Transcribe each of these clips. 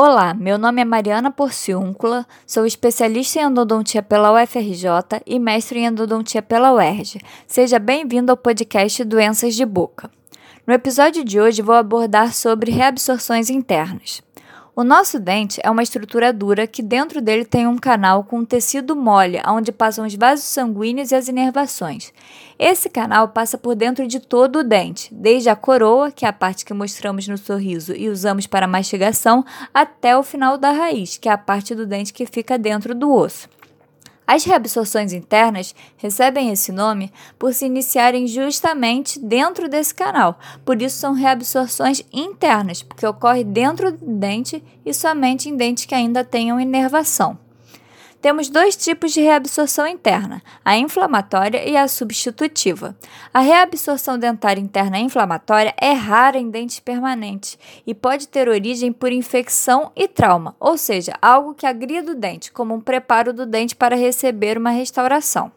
Olá, meu nome é Mariana Porciúncula, sou especialista em endodontia pela UFRJ e mestre em endodontia pela UERJ. Seja bem-vindo ao podcast Doenças de Boca. No episódio de hoje vou abordar sobre reabsorções internas. O nosso dente é uma estrutura dura que dentro dele tem um canal com um tecido mole, onde passam os vasos sanguíneos e as inervações. Esse canal passa por dentro de todo o dente, desde a coroa, que é a parte que mostramos no sorriso e usamos para mastigação, até o final da raiz, que é a parte do dente que fica dentro do osso. As reabsorções internas recebem esse nome por se iniciarem justamente dentro desse canal. Por isso são reabsorções internas, porque ocorre dentro do dente e somente em dentes que ainda tenham inervação. Temos dois tipos de reabsorção interna, a inflamatória e a substitutiva. A reabsorção dentária interna inflamatória é rara em dentes permanentes e pode ter origem por infecção e trauma, ou seja, algo que agrida o dente, como um preparo do dente para receber uma restauração.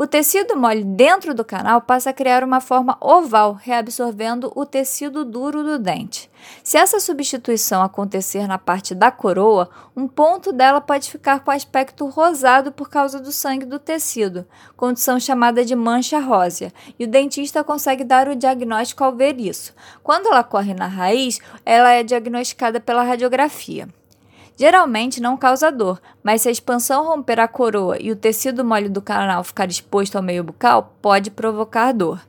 O tecido mole dentro do canal passa a criar uma forma oval, reabsorvendo o tecido duro do dente. Se essa substituição acontecer na parte da coroa, um ponto dela pode ficar com aspecto rosado por causa do sangue do tecido, condição chamada de mancha rósea, e o dentista consegue dar o diagnóstico ao ver isso. Quando ela corre na raiz, ela é diagnosticada pela radiografia. Geralmente não causa dor, mas se a expansão romper a coroa e o tecido mole do canal ficar exposto ao meio bucal, pode provocar dor.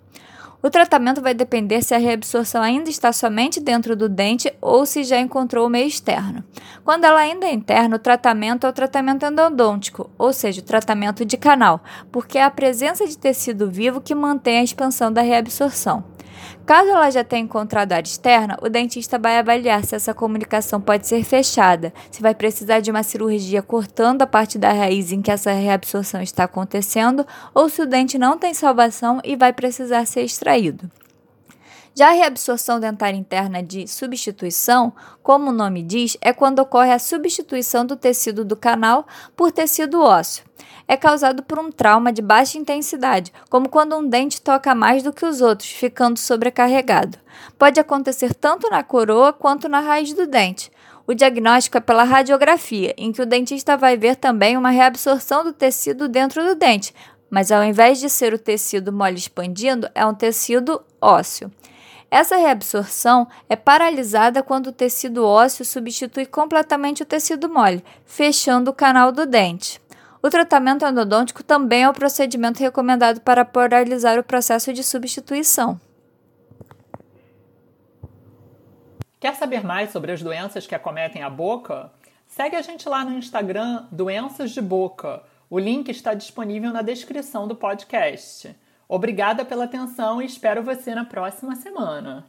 O tratamento vai depender se a reabsorção ainda está somente dentro do dente ou se já encontrou o meio externo. Quando ela ainda é interna, o tratamento é o tratamento endodôntico, ou seja, o tratamento de canal, porque é a presença de tecido vivo que mantém a expansão da reabsorção. Caso ela já tenha encontrado área externa, o dentista vai avaliar se essa comunicação pode ser fechada, se vai precisar de uma cirurgia cortando a parte da raiz em que essa reabsorção está acontecendo, ou se o dente não tem salvação e vai precisar ser extraído. Já a reabsorção dentária interna de substituição, como o nome diz, é quando ocorre a substituição do tecido do canal por tecido ósseo é causado por um trauma de baixa intensidade, como quando um dente toca mais do que os outros, ficando sobrecarregado. Pode acontecer tanto na coroa quanto na raiz do dente. O diagnóstico é pela radiografia, em que o dentista vai ver também uma reabsorção do tecido dentro do dente, mas ao invés de ser o tecido mole expandindo, é um tecido ósseo. Essa reabsorção é paralisada quando o tecido ósseo substitui completamente o tecido mole, fechando o canal do dente. O tratamento endodôntico também é o procedimento recomendado para paralisar o processo de substituição. Quer saber mais sobre as doenças que acometem a boca? Segue a gente lá no Instagram Doenças de Boca. O link está disponível na descrição do podcast. Obrigada pela atenção e espero você na próxima semana.